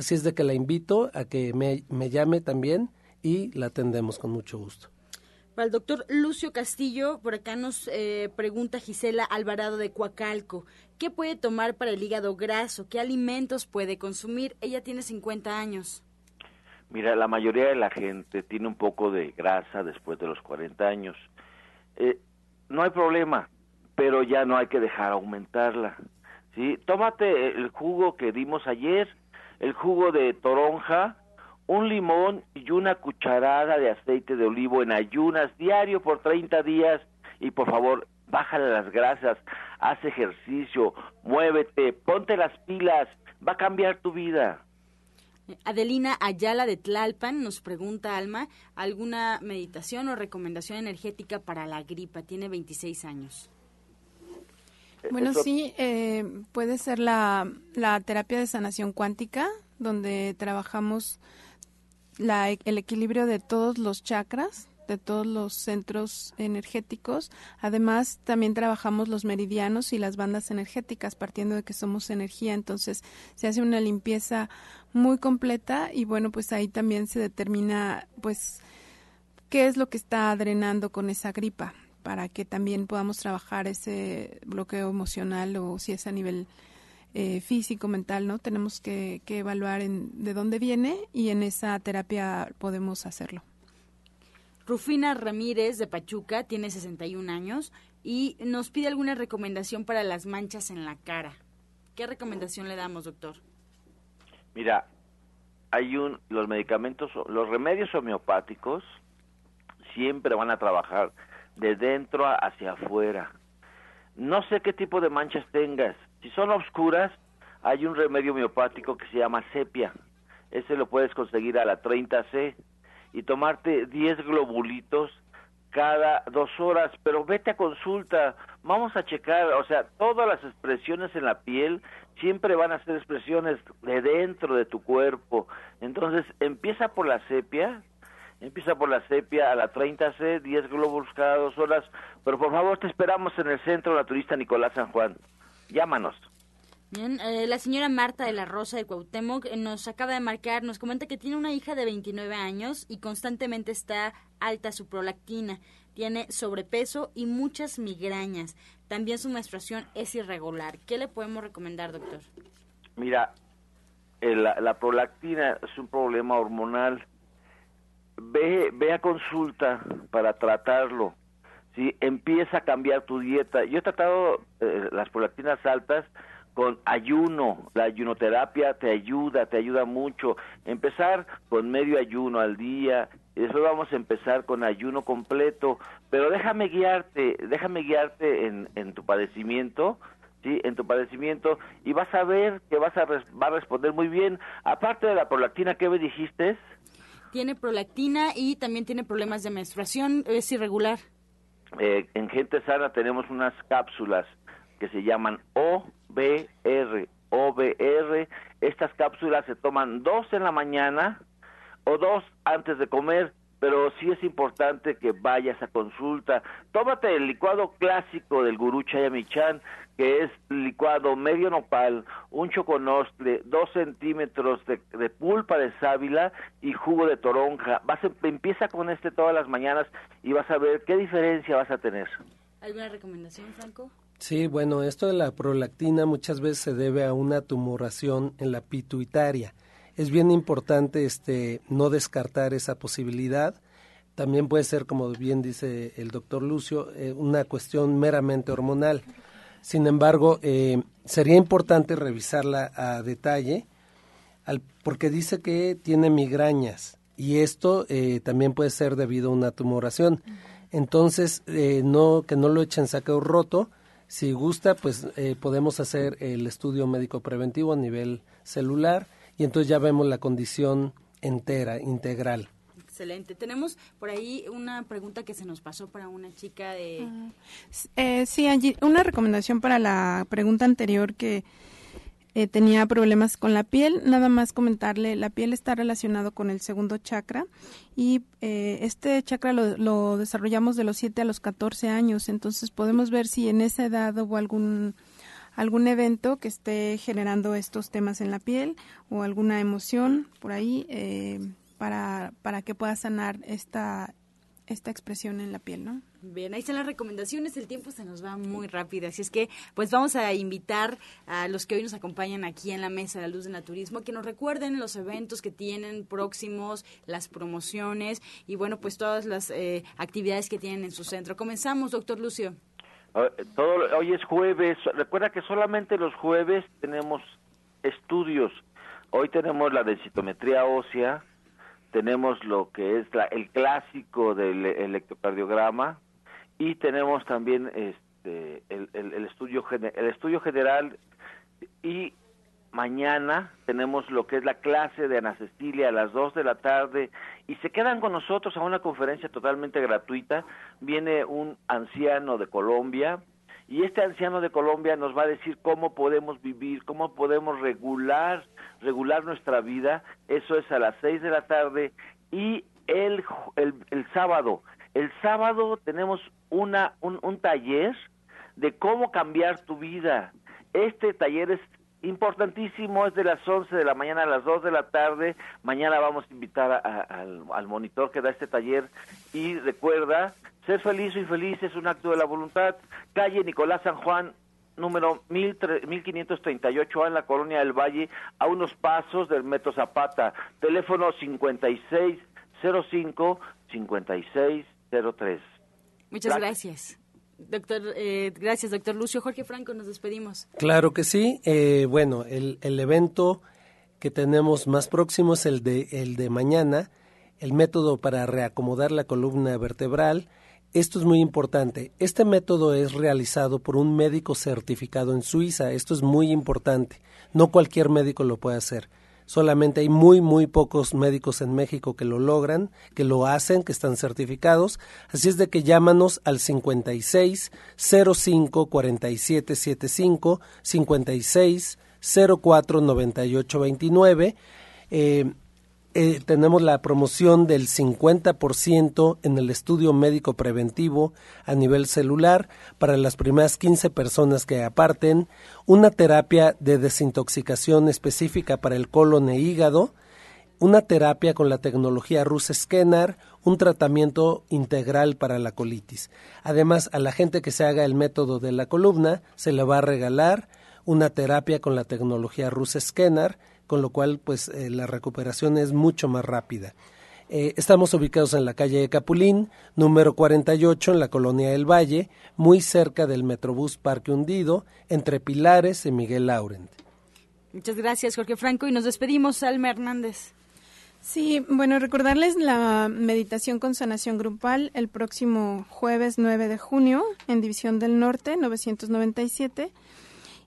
Así es de que la invito a que me, llame también y la atendemos con mucho gusto. Para el doctor Lucio Castillo, por acá nos eh, pregunta Gisela Alvarado de Coacalco, ¿qué puede tomar para el hígado graso? ¿Qué alimentos puede consumir? Ella tiene 50 años. Mira, la mayoría de la gente tiene un poco de grasa después de los 40 años. Eh, no hay problema, pero ya no hay que dejar aumentarla. ¿sí? Tómate el jugo que dimos ayer, el jugo de toronja, un limón y una cucharada de aceite de olivo en ayunas diario por 30 días y por favor, bájale las grasas, haz ejercicio, muévete, ponte las pilas, va a cambiar tu vida. Adelina Ayala de Tlalpan nos pregunta, Alma, ¿alguna meditación o recomendación energética para la gripa? Tiene 26 años. Bueno, sí, eh, puede ser la, la terapia de sanación cuántica donde trabajamos la, el equilibrio de todos los chakras, de todos los centros energéticos. Además, también trabajamos los meridianos y las bandas energéticas, partiendo de que somos energía. Entonces, se hace una limpieza muy completa y bueno, pues ahí también se determina, pues, qué es lo que está drenando con esa gripa para que también podamos trabajar ese bloqueo emocional o si es a nivel eh, físico, mental, ¿no? Tenemos que, evaluar en, de dónde viene y en esa terapia podemos hacerlo. Rufina Ramírez de Pachuca tiene 61 años y nos pide alguna recomendación para las manchas en la cara. ¿Qué recomendación le damos, doctor? Mira, hay un los medicamentos, los remedios homeopáticos siempre van a trabajar de dentro hacia afuera. No sé qué tipo de manchas tengas. Si son oscuras, hay un remedio homeopático que se llama sepia. Ese lo puedes conseguir a la 30C y tomarte 10 globulitos cada dos horas, pero vete a consulta, vamos a checar, o sea, todas las expresiones en la piel siempre van a ser expresiones de dentro de tu cuerpo. Entonces, empieza por la sepia, Empieza por la sepia a la 30C, 10 globos cada dos horas. Pero por favor, te esperamos en el Centro Naturista Nicolás San Juan. Llámanos. Bien, eh, la señora Marta de la Rosa de Cuauhtémoc eh, nos acaba de marcar, nos comenta que tiene una hija de 29 años y constantemente está alta su prolactina, tiene sobrepeso y muchas migrañas. También su menstruación es irregular. ¿Qué le podemos recomendar, doctor? Mira, eh, la, la prolactina es un problema hormonal ve, ve a consulta para tratarlo. ¿sí? Empieza a cambiar tu dieta. Yo he tratado eh, las prolactinas altas con ayuno. La ayunoterapia te ayuda, te ayuda mucho. Empezar con medio ayuno al día. Y después vamos a empezar con ayuno completo. Pero déjame guiarte, déjame guiarte en, en tu padecimiento. ¿sí? en tu padecimiento y vas a ver que vas a, va a responder muy bien. Aparte de la prolactina, ¿qué me dijiste? Tiene prolactina y también tiene problemas de menstruación, es irregular. Eh, en gente sana tenemos unas cápsulas que se llaman OBR. OBR, estas cápsulas se toman dos en la mañana o dos antes de comer, pero sí es importante que vayas a consulta. Tómate el licuado clásico del gurú Chayamichan, que es licuado medio nopal, un choconostle, dos centímetros de, pulpa de sábila y jugo de toronja. Vas empieza con este todas las mañanas y vas a ver qué diferencia vas a tener. ¿Alguna recomendación, Franco? Sí, bueno, esto de la prolactina muchas veces se debe a una tumoración en la pituitaria. Es bien importante este no descartar esa posibilidad. También puede ser, como bien dice el doctor Lucio, eh, una cuestión meramente hormonal. Sin embargo, eh, sería importante revisarla a detalle porque dice que tiene migrañas y esto eh, también puede ser debido a una tumoración. Entonces, no que no lo echen saqueo roto. Si gusta, pues podemos hacer el estudio médico preventivo a nivel celular y entonces ya vemos la condición entera, integral. Excelente. Tenemos por ahí una pregunta que se nos pasó para una chica de... Eh, sí, Angie, una recomendación para la pregunta anterior que eh, tenía problemas con la piel. Nada más comentarle, la piel está relacionado con el segundo chakra y eh, este chakra lo, lo, desarrollamos de los 7 a los 14 años. Entonces podemos ver si en esa edad hubo algún algún evento que esté generando estos temas en la piel o alguna emoción por ahí. Eh, para, para que pueda sanar esta, esta expresión en la piel, ¿no? Bien, ahí están las recomendaciones, el tiempo se nos va muy rápido, así es que pues vamos a invitar a los que hoy nos acompañan aquí en la Mesa de la Luz del Naturismo que nos recuerden los eventos que tienen próximos, las promociones y bueno, pues todas las eh, actividades que tienen en su centro. Comenzamos, doctor Lucio. Todo, hoy es jueves, recuerda que solamente los jueves tenemos estudios. Hoy tenemos la densitometría ósea, tenemos lo que es la, el clásico del electrocardiograma y tenemos también este el, el, estudio el estudio general y mañana tenemos lo que es la clase de anestesilia a las 2 de la tarde y se quedan con nosotros a una conferencia totalmente gratuita. Viene un anciano de Colombia y este anciano de Colombia nos va a decir cómo podemos vivir, cómo podemos regular, regular nuestra vida. Eso es a las seis de la tarde y el, el, el sábado. El sábado tenemos una, un, un taller de cómo cambiar tu vida. Este taller es importantísimo, es de las 11 de la mañana a las 2 de la tarde. Mañana vamos a invitar al, al, monitor que da este taller y recuerda, ser feliz o infeliz es un acto de la voluntad. Calle Nicolás San Juan, número 1538 en la colonia del Valle, a unos pasos del Metro Zapata. Teléfono 5605-5603. Muchas gracias. Doctor, eh, gracias, doctor Lucio. Jorge Franco, nos despedimos. Claro que sí. Eh, bueno, el, el, evento que tenemos más próximo es el de, el de mañana, el método para reacomodar la columna vertebral. Esto es muy importante. Este método es realizado por un médico certificado en Suiza. Esto es muy importante. No cualquier médico lo puede hacer. Solamente hay muy, muy pocos médicos en México que lo logran, que lo hacen, que están certificados. Así es de que llámanos al 56 05 47 75 56 04 98 29. Eh, eh, tenemos la promoción del 50% en el estudio médico preventivo a nivel celular para las primeras 15 personas que aparten, una terapia de desintoxicación específica para el colon e hígado, una terapia con la tecnología Rus Scanner, un tratamiento integral para la colitis. Además, a la gente que se haga el método de la columna se le va a regalar una terapia con la tecnología Rus Scanner con lo cual pues eh, la recuperación es mucho más rápida. Eh, estamos ubicados en la calle de Capulín, número 48, en la colonia del Valle, muy cerca del Metrobús Parque Hundido, entre Pilares y Miguel Laurent. Muchas gracias, Jorge Franco, y nos despedimos, Salma Hernández. Sí, bueno, recordarles la meditación con sanación grupal el próximo jueves 9 de junio en División del Norte, 997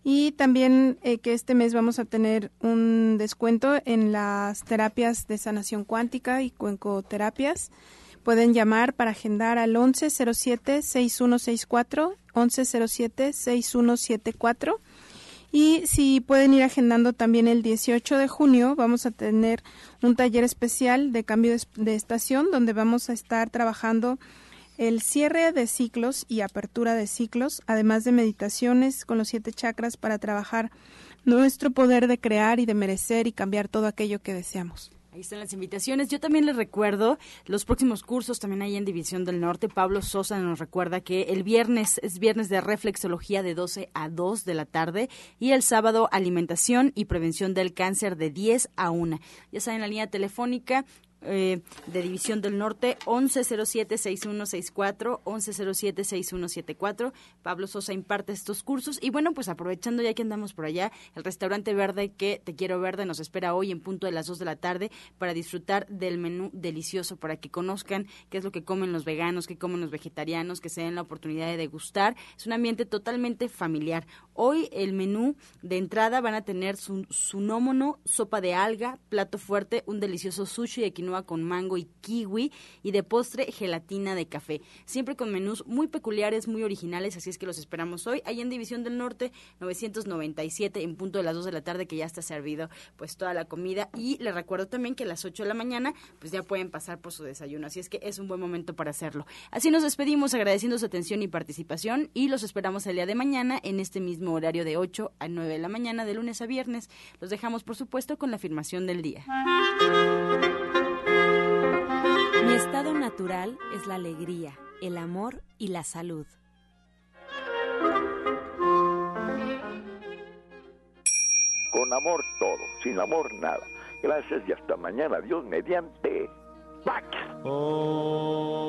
y también eh, que este mes vamos a tener un descuento en las terapias de sanación cuántica y cuencoterapias. Pueden llamar para agendar al 1107-6164, 1107-6174. Y si pueden ir agendando también el 18 de junio, vamos a tener un taller especial de cambio de estación donde vamos a estar trabajando el cierre de ciclos y apertura de ciclos, además de meditaciones con los siete chakras para trabajar nuestro poder de crear y de merecer y cambiar todo aquello que deseamos. Ahí están las invitaciones. Yo también les recuerdo los próximos cursos, también ahí en División del Norte. Pablo Sosa nos recuerda que el viernes es viernes de reflexología de 12 a 2 de la tarde y el sábado alimentación y prevención del cáncer de 10 a 1. Ya saben, la línea telefónica eh, de División del Norte, 1107-6164, 1107-6174. Pablo Sosa imparte estos cursos. Y bueno, pues aprovechando ya que andamos por allá, el restaurante verde que Te Quiero Verde nos espera hoy en punto de las 2 de la tarde para disfrutar del menú delicioso, para que conozcan qué es lo que comen los veganos, qué comen los vegetarianos, que se den la oportunidad de degustar. Es un ambiente totalmente familiar. Hoy el menú de entrada van a tener su, su nómono, sopa de alga, plato fuerte, un delicioso sushi de quinoa con mango y kiwi y de postre gelatina de café. Siempre con menús muy peculiares, muy originales, así es que los esperamos hoy. Ahí en División del Norte 997 en punto de las 2 de la tarde que ya está servido pues toda la comida y les recuerdo también que a las 8 de la mañana pues ya pueden pasar por su desayuno, así es que es un buen momento para hacerlo. Así nos despedimos agradeciendo su atención y participación y los esperamos el día de mañana en este mismo horario de 8 a 9 de la mañana de lunes a viernes. Los dejamos por supuesto con la afirmación del día. Estado natural es la alegría, el amor y la salud. Con amor todo, sin amor nada. Gracias y hasta mañana. Dios mediante. ¡Pax! Oh.